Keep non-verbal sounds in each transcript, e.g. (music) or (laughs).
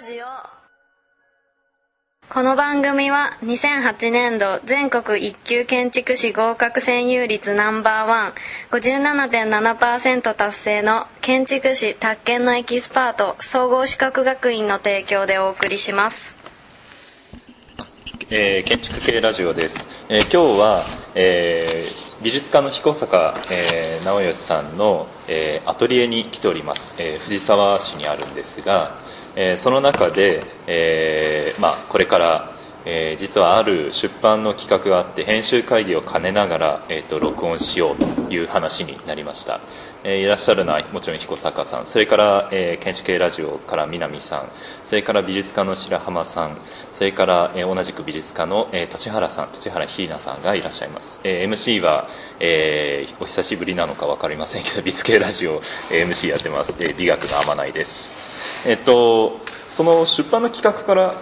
ラジオ。この番組は2008年度全国一級建築士合格占有率ナンバーワン57.7%達成の建築士宅建のエキスパート総合資格学院の提供でお送りします。えー建築系ラジオです、えー今日は、えー美術家の彦坂、えー直義さんの、えーアトリエに来ております、えー藤沢市にあるんですが、えーその中で、えーまあ、これから、えー実はある出版の企画があって編集会議を兼ねながら、えー、と録音しようという話になりました、えーいらっしゃるのはもちろん彦坂さん。それから、えー建築系ラジオから南さん。それから美術家の白浜さん。それから、えー同じく美術家の、えー、栃原さん。栃原ひいなさんがいらっしゃいます、えー MC は、えーお久しぶりなのか分かりませんけど美術系ラジオ、えー MC やってます、えー美学の天内です。えっとその出版の企画から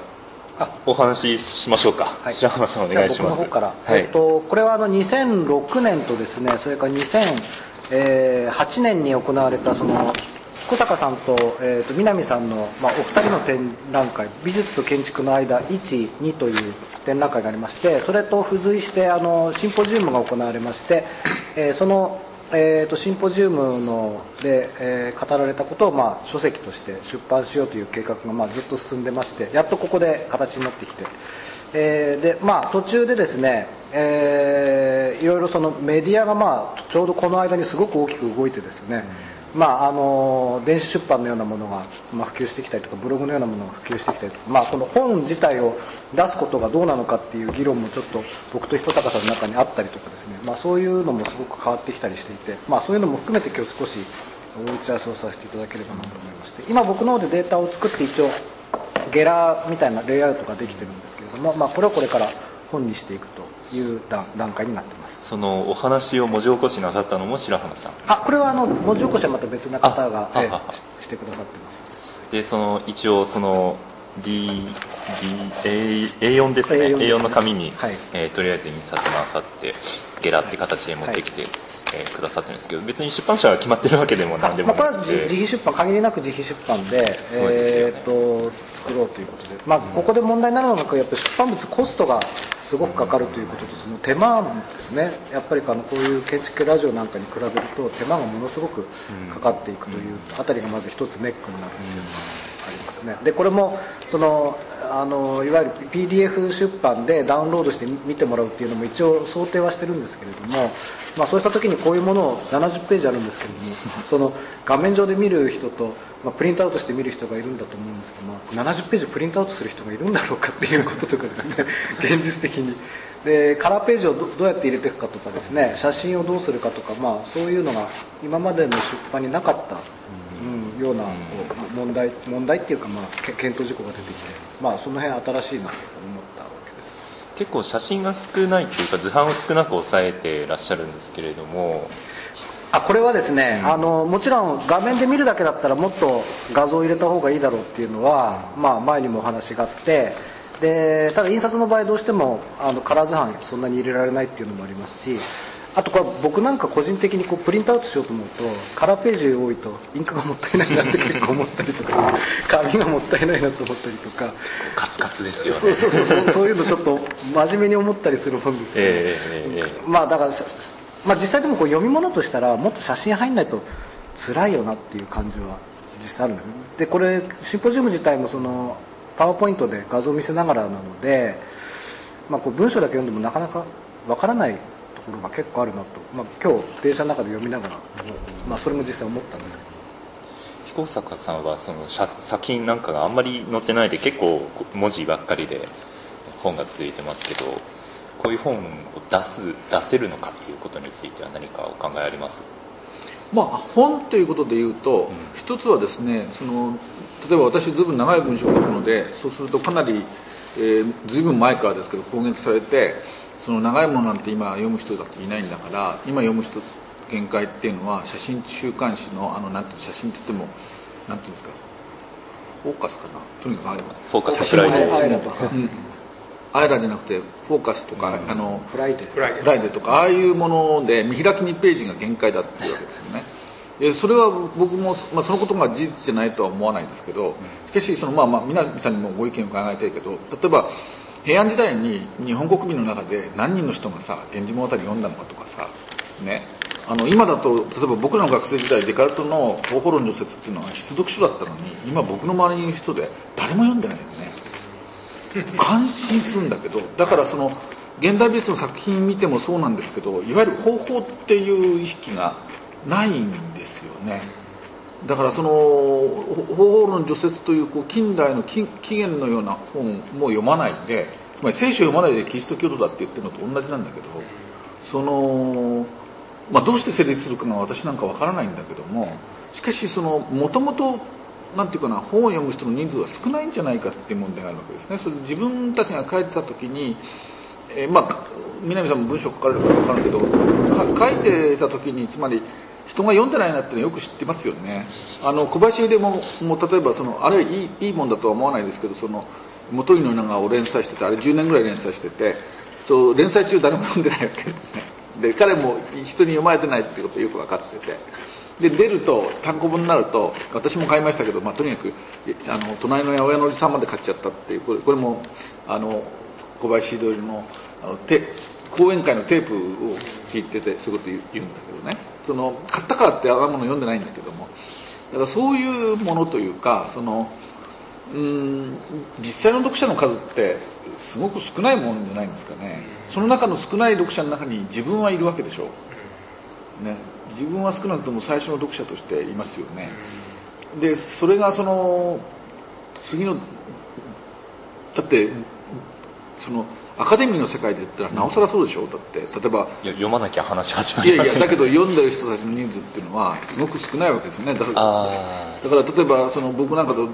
お話ししましょうか、はい。白浜さんお願いします。はい。えっと、これはあの2006年とですねそれから2008年に行われたその小坂さんと,、えー、と南さんの、まあ、お二人の展覧会美術と建築の間12という展覧会がありましてそれと付随してあのシンポジウムが行われまして、えーそのえー、とシンポジウムので、えー語られたことを、まあ、書籍として出版しようという計画が、まあ、ずっと進んでましてやっとここで形になってきて、えーでまあ、途中でですね、えーいろいろそのメディアが、まあ、ちょうどこの間にすごく大きく動いてですね、まあ、あの電子出版のようなものが、ま、普及してきたりとかブログのようなものが普及してきたりとか、まあ、この本自体を出すことがどうなのかっていう議論もちょっと僕と彦坂さんの中にあったりとかですね、まあ、そういうのもすごく変わってきたりしていて、まあ、そういうのも含めて今日少しお打ち合わせをさせていただければなと思いまして。今僕の方でデータを作って一応ゲラーみたいなレイアウトができてるんですけれども、まあ、これをこれから本にしていくという段段階になってます。そのお話を文字起こしなさったのも白浜さん。あこれはあの文字起こしはまた別な方がししてくださってます。でその一応その B A A4 ですね。A4 ですね。A4 の紙に、はい。えーとりあえず印刷なさってゲラって形で持ってきて、えーくださってるんですけど別に出版社が決まってるわけでも何でまあ、これもなくて、は自自費出版限りなく自費出版でね。えー、と作ろうということで、まあ、ここで問題になるのがやっぱり出版物コストがすごくかかるということとその手間ですね。やっぱりあのこういう建築系ラジオなんかに比べると手間がものすごくかかっていくというあたりがまず一つネックになる。というのがありますね。でこれもそのあのいわゆる PDF 出版でダウンロードして見てもらうっていうのも一応想定はしてるんですけれども、まあ、そうした時にこういうものを70ページあるんですけれどもその画面上で見る人と、まあ、プリントアウトして見る人がいるんだと思うんですけど、ま、70ページプリントアウトする人がいるんだろうかっていうこととかですね (laughs) 現実的に。でカラーページをどどうやって入れていくかとかですね写真をどうするかとか、まあ、そういうのが今までの出版になかった、うん、ようなこう問題問題っていうか、まあ、け検討事項が出てきて、まあ、その辺新しいなと思ったわけです。結構写真が少ないっていうか図版を少なく抑えてらっしゃるんですけれども。あこれはですね、あのもちろん画面で見るだけだったらもっと画像を入れた方がいいだろうっていうのは、まあ、前にもお話があってでただ印刷の場合どうしてもあのカラー図版そんなに入れられないっていうのもありますしあとこれ僕なんか個人的にこうプリントアウトしようと思うとカラーページ多いとインクがもったいないなって結構思ったりとか紙がもったいないなと思ったりとか。カツカツですよね。そうそうそうそうそういうのちょっと真面目に思ったりするもんですよね。ええええ。ええまあだからさまあ、実際でもこう読み物としたらもっと写真入んないと辛いよなっていう感じは実際あるんですでこれシンポジウム自体もそのパワーポイントで画像を見せながらなので、まあ、こう文章だけ読んでもなかなかわからないところが結構あるなと、まあ、今日電車の中で読みながら、まあ、それも実際思ったんですけど。彦坂さんはその写作品なんかがあんまり載ってないで結構文字ばっかりで本が続いてますけどこういう本を出す出せるのかっていうことについては何かお考えあります？まあ、本ということで言うと、ん。一つはですねその例えば私ずいぶん長い文章を書くのでそうするとかなり、えー、ずいぶん前からですけど攻撃されてその長いものなんて今読む人だっていないんだから今読む人限界っていうのは写真週刊誌のあのなんていうの写真って言ってもなんていうんですかフォーカスかな？とにかくあればフォーカス。フライデー。アイラとか。うん。アイラじゃなくてフォーカスとか、あのフライデー。フライデー。とかああいうもので見開き2ページが限界だっていうわけですよね。えそれは僕も、まあ、そのことが事実じゃないとは思わないですけどしかしその、まあまあ、南さんにもご意見を伺いたいけど例えば平安時代に日本国民の中で何人の人がさ「源氏物語」読んだのかとかさね。あの今だと例えば僕らの学生時代デカルトの「方法論除説」っていうのは必読書だったのに今僕の周りにいる人で誰も読んでないよね。感心するんだけどだからその現代美術の作品見てもそうなんですけどいわゆる方法っていう意識がないんですよね。だからその方法論除説というこう近代の起源のような本も読まないんでつまり聖書を読まないでキリスト教徒だって言ってるのと同じなんだけどその、まあ、どうして成立するかが私なんかわからないんだけどもしかしそのもともとなんていうかな本を読む人の人数は少ないんじゃないかっていう問題があるわけですね。それ自分たちが書いてた時にえー、まあ南さんも文章書かれるか分かるけど書いてた時につまり人が読んでないなってのよく知ってますよね。あの小林でももう例えばそのあれいいいいもんだとは思わないですけどその元井の長を連載しててあれ10年ぐらい連載しててと連載中誰も読んでないわけでね。で彼も人に読まれてないってことよく分かってて。で出ると単行本になると私も買いましたけど、まあ、とにかくあの隣の八百屋のおじさんまで買っちゃったっていうこれこれもあの小林通りのあの講演会のテープを聞いててそういうこと言うんだけどね。その買ったからってあんなもの読んでないんだけども。だからそういうものというかそのうん実際の読者の数ってすごく少ないもんじゃないんですかね。その中の少ない読者の中に自分はいるわけでしょう、ね、自分は少なくとも最初の読者としていますよね。でそれがその次のだってそのアカデミーの世界で言ったらなおさらそうでしょ？だって例えば読まなきゃ話始まりませんいやいやだけど読んでる人たちの人数っていうのはすごく少ないわけですよね。だからだから例えばその僕なんかと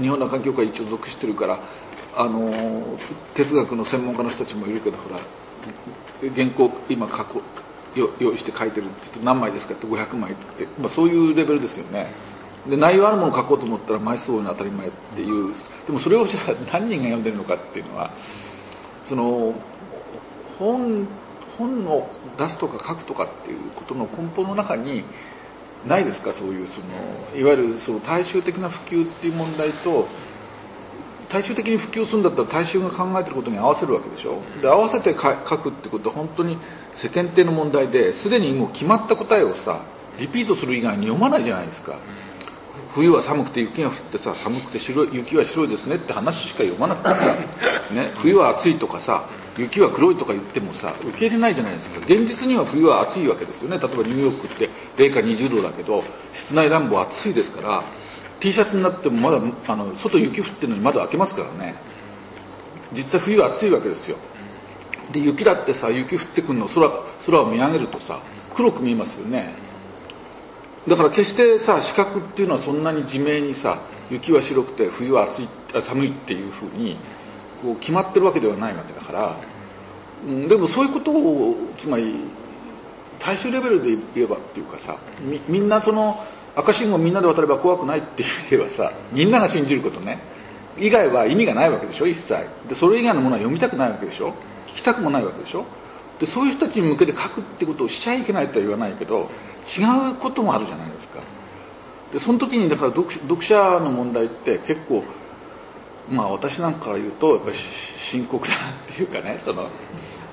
日本の環境界一応属してるからあの哲学の専門家の人たちもいるけどほら原稿今書こ用意して書いてるって言って何枚ですかって500枚って、まあ、そういうレベルですよね。で内容あるものを書こうと思ったら枚数多いの当たり前っていう。でもそれをじゃあ何人が読んでるのかっていうのはその本本を出すとか書くとかっていうことの根本の中にないですか？そういうそのいわゆるその大衆的な普及っていう問題と大衆的に普及するんだったら大衆が考えてることに合わせるわけでしょ？で合わせて書くってことは本当に世間体の問題ですでにもう決まった答えをさリピートする以外に読まないじゃないですか。冬は寒くて雪が降ってさ寒くて白い雪は白いですねって話しか読まなくてさ、(laughs) ね、冬は暑いとかさ雪は黒いとか言ってもさ受け入れないじゃないですか。現実には冬は暑いわけですよね。例えばニューヨークって零下20度だけど室内暖房暑いですから T シャツになってもまだあの外雪降ってるのに窓開けますからね。実際冬は暑いわけですよ。で雪だってさ雪降ってくるの空空を見上げるとさ黒く見えますよねだから決してさ視覚っていうのはそんなに自明にさ雪は白くて冬は暑い寒いっていうふうにこう決まってるわけではないわけだから、うん、でもそういうことをつまり大衆レベルで言えばっていうかさみみんなその赤信号みんなで渡れば怖くないって言えばさみんなが信じることね。以外は意味がないわけでしょ一切。でそれ以外のものは読みたくないわけでしょ。聞きたくもないわけでしょ。でそういう人たちに向けて書くってことをしちゃいけないとは言わないけど違うこともあるじゃないですか。でその時にだから読者の問題って結構まあ私なんかから言うとやっぱり深刻だっていうかねその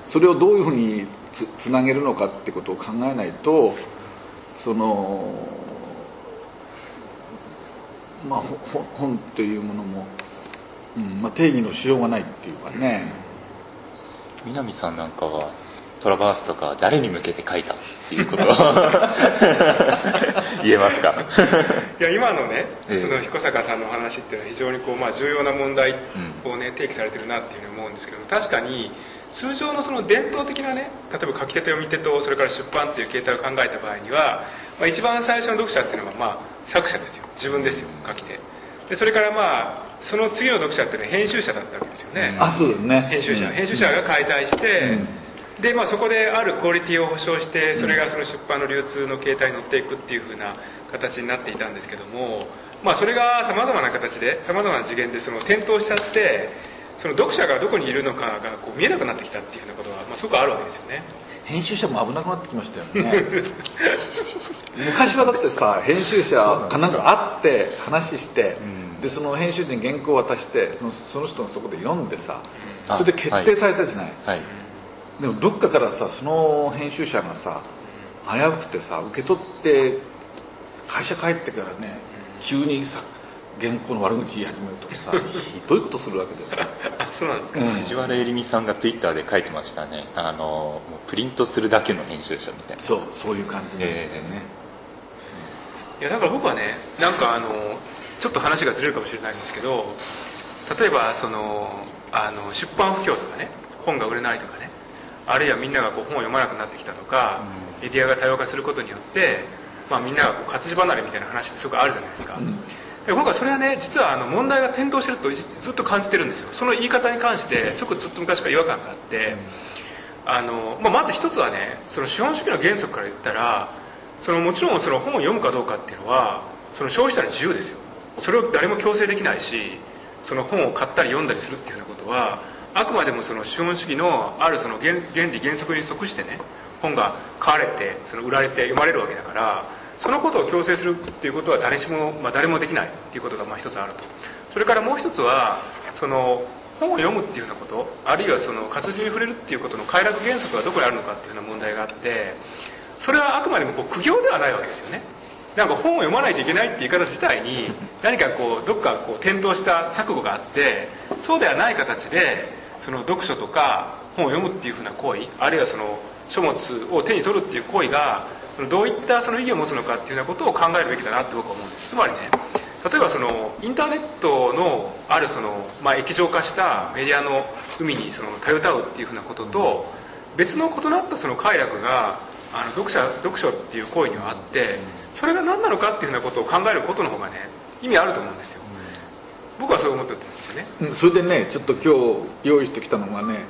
それをどういうふうにつつなげるのかってことを考えないとそのまあ本というものも、うんまあ、定義のしようがないっていうかね。南さんなんかはトラバースとか誰に向けて書いたっていうことを。(laughs) 言えますか？いや今のね、その彦坂さんの話っていうのは非常にこう、まあ、重要な問題をね、提起されてるなっていうふうに思うんですけど確かに通常のその伝統的なね例えば書き手と読み手とそれから出版っていう形態を考えた場合には、まあ、一番最初の読者っていうのは、まあ、作者ですよ。自分ですよ書き手。でそれからまあその次の読者ってね編集者だったわけですよね、あそうね。編集者、編集者が介在して、うんで、まあ、そこであるクオリティを保証してそれがその出版の流通の形態に乗っていくっていうふうな形になっていたんですけども、まあ、それがさまざまな形でさまざまな次元でその転倒しちゃってその読者がどこにいるのかがこう見えなくなってきたっていうふうなことは、まあ、すごくあるわけですよね。編集者も危なくなってきましたよね。(laughs) 昔はだってさ編集者必ず会って話して、うん、でその編集者に原稿を渡してそのその人がそこで読んでさそれで決定されたじゃない、はい。はい、でもどっかからさその編集者がさ危うくてさ受け取って会社帰ってからね急にさ原稿の悪口言い始めるとかさひどいことするわけだよ (laughs) そうなんですか、うん、藤原えりみさんがツイッターで書いてましたね。あのプリントするだけの編集者みたいな。そうそういう感じでね、えー、いやだから僕はねなんかあのちょっと話がずれるかもしれないんですけど例えばそのあの出版不況とかね本が売れないとかねあるいはみんながこう本を読まなくなってきたとか、メディアが多様化することによって、まあ、みんながこう活字離れみたいな話ってすごくあるじゃないですか、で僕はそれはね実はあの問題が点灯してるとずっと感じてるんですよ。その言い方に関してすごくずっと昔から違和感があって、あのまあ、まず一つはねその資本主義の原則から言ったらそのもちろんその本を読むかどうかっていうのはその消費者の自由ですよ。それを誰も強制できないしその本を買ったり読んだりするっていうようなことはあくまでもその資本主義のあるその原理原則に即してね本が買われてその売られて読まれるわけだからそのことを強制するっていうことは誰しも、まあ、誰もできないっていうことがまあ一つあると。それからもう一つはその本を読むっていうようなことあるいはその活字に触れるっていうことの快楽原則がどこにあるのかっていうような問題があってそれはあくまでもこう苦行ではないわけですよね。なんか本を読まないといけないっていう言い方自体に (laughs) 何かこうどっかこう転倒した錯誤があってそうではない形でその読書とか本を読むっていうふうな行為あるいはその書物を手に取るっていう行為がどういったその意義を持つのかっていうようなことを考えるべきだなって僕は思うんです。つまりね例えばそのインターネットのあるその、まあ、液状化したメディアの海にそのたよたうっていうふうなことと別の異なったその快楽があの読者読書っていう行為にはあってそれが何なのかっていうふうなことを考えることの方がね意味あると思うんですよ。僕はそう思ってるんですよね。それでねちょっと今日用意してきたのがね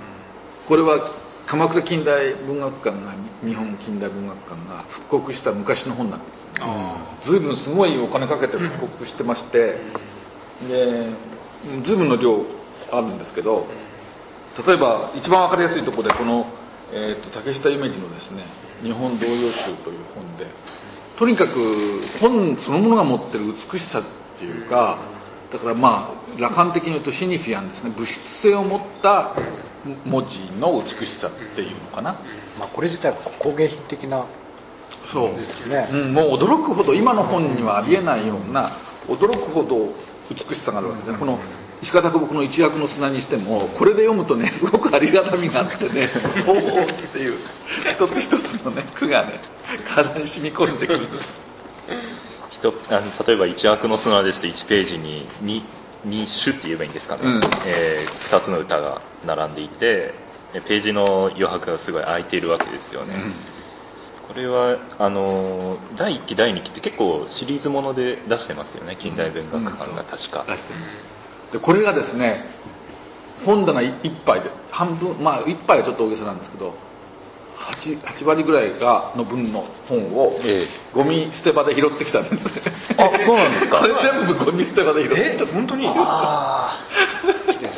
これは鎌倉近代文学館が日本近代文学館が復刻した昔の本なんですよ、ね、随分すごいお金かけて復刻してまして、で随分の量あるんですけど例えば一番分かりやすいところでこの、えーと、竹下夢二のですね「日本童謡集」という本でとにかく本そのものが持ってる美しさっていうかだからまあ羅漢的に言うとシニフィアンですね。物質性を持った文字の美しさっていうのかな、まあ、これ自体は工芸品的なそう。ですね、うん、もう驚くほど今の本にはありえないような驚くほど美しさがあるわけですね、この石方久保の一躍の砂にしてもこれで読むとねすごくありがたみがあってね「おお」っていう一つ一つのね句がね (laughs) 体に染み込んでくるんですあの例えば一躍の砂ですって1ページに 2, 2種って言えばいいんですかね、うん、えー、2つの歌が並んでいてページの余白がすごい空いているわけですよね、うん、これはあの第1期第2期って結構シリーズもので出してますよね。近代文学館が確か、出してでこれがですね本棚1杯で半分まあ1杯はちょっと大げさなんですけど 8, 8割ぐらいがの分の本を、ええ、ゴミ捨て場で拾ってきたんです。あそうなんですか？(laughs) これ全部ゴミ捨て場で拾ってきた。本当に？あ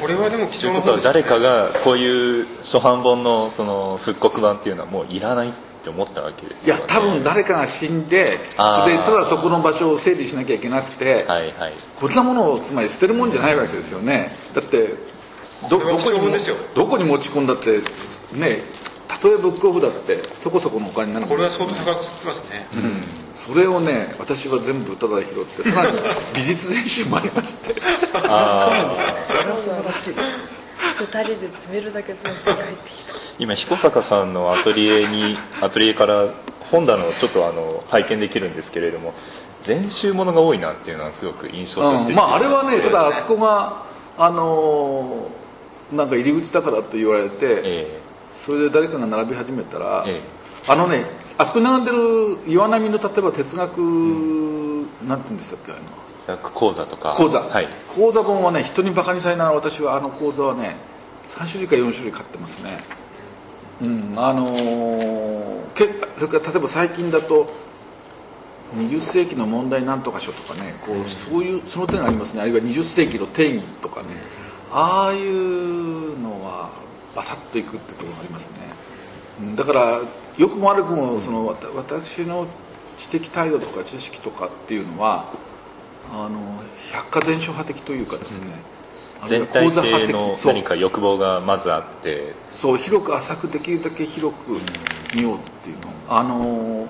これはでも貴重なね、ということは誰かがこういう初版本のその復刻版っていうのはもういらないって思ったわけですよ、ね、いや多分誰かが死んでそれでただそこの場所を整理しなきゃいけなくて、はいはい、こんなものをつまり捨てるもんじゃないわけですよね。だってどどこにどこに持ち込んだってねたとえブックオフだってそこそこのお金になるこれは相当高くつきますね、うん、それをね私は全部ただで拾ってさらに美術全集もありまして。(laughs) ああそれは素晴らしい2人で詰めるだけ詰めて帰ってきた。今彦坂さんのアトリエにアトリエから本棚をちょっとあの拝見できるんですけれども全集ものが多いなっていうのはすごく印象として、うん、まああれはねただあそこがあのー、なんか入り口だからと言われて、えーそれで誰かが並び始めたら、ええ、あのねあそこに並んでる岩波の例えば哲学、うん、なんて言うんでしたっけあの。哲学講座とか。講座、はい、講座本はね人にバカにされながら私はあの講座はね3種類か4種類買ってますね。うんあのー、けそれから例えば最近だと20世紀の問題なんとか書とかねこう、うん、そういうその点がありますね。あるいは20世紀の定義とかね。ああいうのはバサッといくってところがありますね。だからよくも悪くもその私の知的態度とか知識とかっていうのはあの百科全書派的というかですね、うん、全体性の何か欲望がまずあって。そう広く浅くできるだけ広く見ようっていうの。あの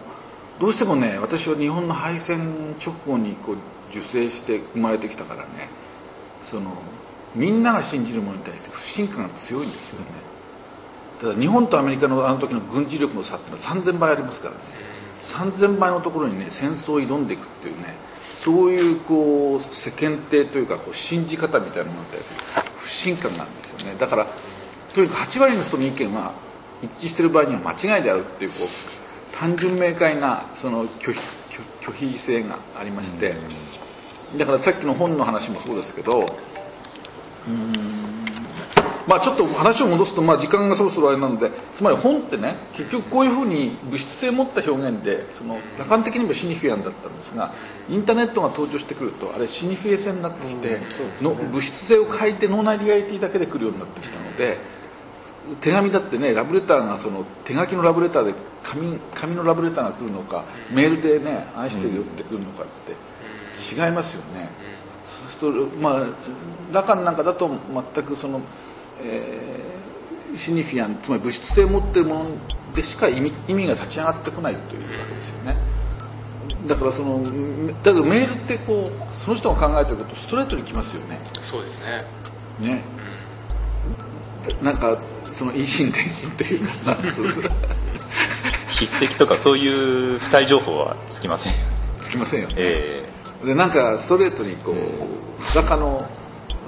どうしてもね私は日本の敗戦直後にこう受精して生まれてきたからね。そのみんなが信じるものに対して不信感が強いんですよね。ただ日本とアメリカのあの時の軍事力の差っていうのは3000倍ありますからね。3000倍のところにね戦争を挑んでいくっていうねそういうこう世間体というかこう信じ方みたいなものに対する不信感なんですよね。だからとにかく8割の人の意見は一致してる場合には間違いであるっていうこう単純明快なその拒否拒否性がありまして、だからさっきの本の話もそうですけどうんまあちょっと話を戻すと、まあ時間がそろそろあれなので、つまり本ってね、結局こういうふうに物質性を持った表現で、その、羅漢的にもシニフィアンだったんですが、インターネットが登場してくると、あれシニフィエ性になってきて、の物質性を書いて脳内リアリティだけで来るようになってきたので、手紙だってね、ラブレターがその、手書きのラブレターで紙、紙のラブレターが来るのか、メールでね、愛してるよって来るのかって、違いますよね。そうすると、まあ、羅漢なんかだと全くその、えー、シニフィアンつまり物質性を持っているものでしか意味意味が立ち上がってこないというわけですよね。だからそのだけどメールってこうその人が考えてることストレートにきますよね。そうですね。ね、うん、なんかその一心転心というかさ。(laughs) 筆跡とかそういう付帯情報はつきませんつきませんよね、えー、でなんかストレートにこう裸の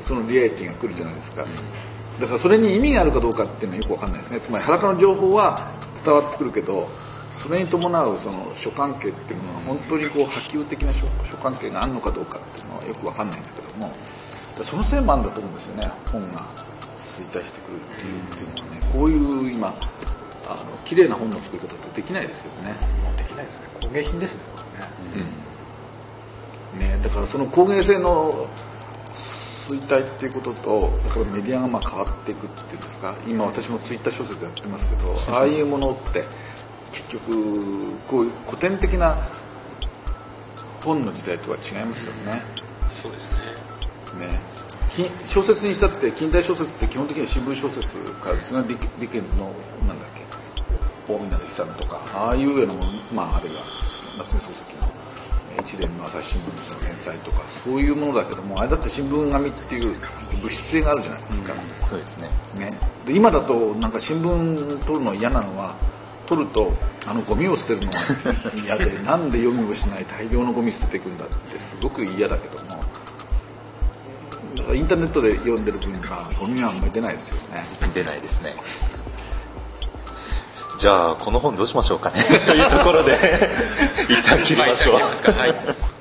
そのリアリティが来るじゃないですか、うん。だからそれに意味があるかどうかっていうのはよくわかんないですね。つまり裸の情報は伝わってくるけどそれに伴うその諸関係っていうのは本当にこう波及的な諸関係があるのかどうかっていうのはよくわかんないんだけどもそのせいもあるんだと思うんですよね。本が衰退してくるっていうっていうのはね。こういう今あの綺麗な本の作り方ってできないですよね。できないですね。工芸品ですねこれね,、うん、ね。だからその工芸性の衰退っていうこととだからメディアがまあ変わっていくっていうんですか。今私もツイッター小説やってますけどああいうものって結局こういう古典的な本の時代とは違いますよね。そうですね。ね。小説にしたって近代小説って基本的には新聞小説からです。ねディケンズのなんだっけ大湊久とかああいうようなものまああるいは夏目漱石の一連の朝日新聞の連載とかそういうものだけどもあれだって新聞紙っていう物質性があるじゃないですか、うん、そうですね。ね。で今だとなんか新聞取るの嫌なのは取るとあのゴミを捨てるのが嫌でなんで読みをしない大量のゴミ捨てていくんだってすごく嫌だけども。だからインターネットで読んでる分にはゴミはあんまり出ないですよね。出ないですねじゃあこの本どうしましょうかね。というところで (laughs) 一旦切りましょう。はい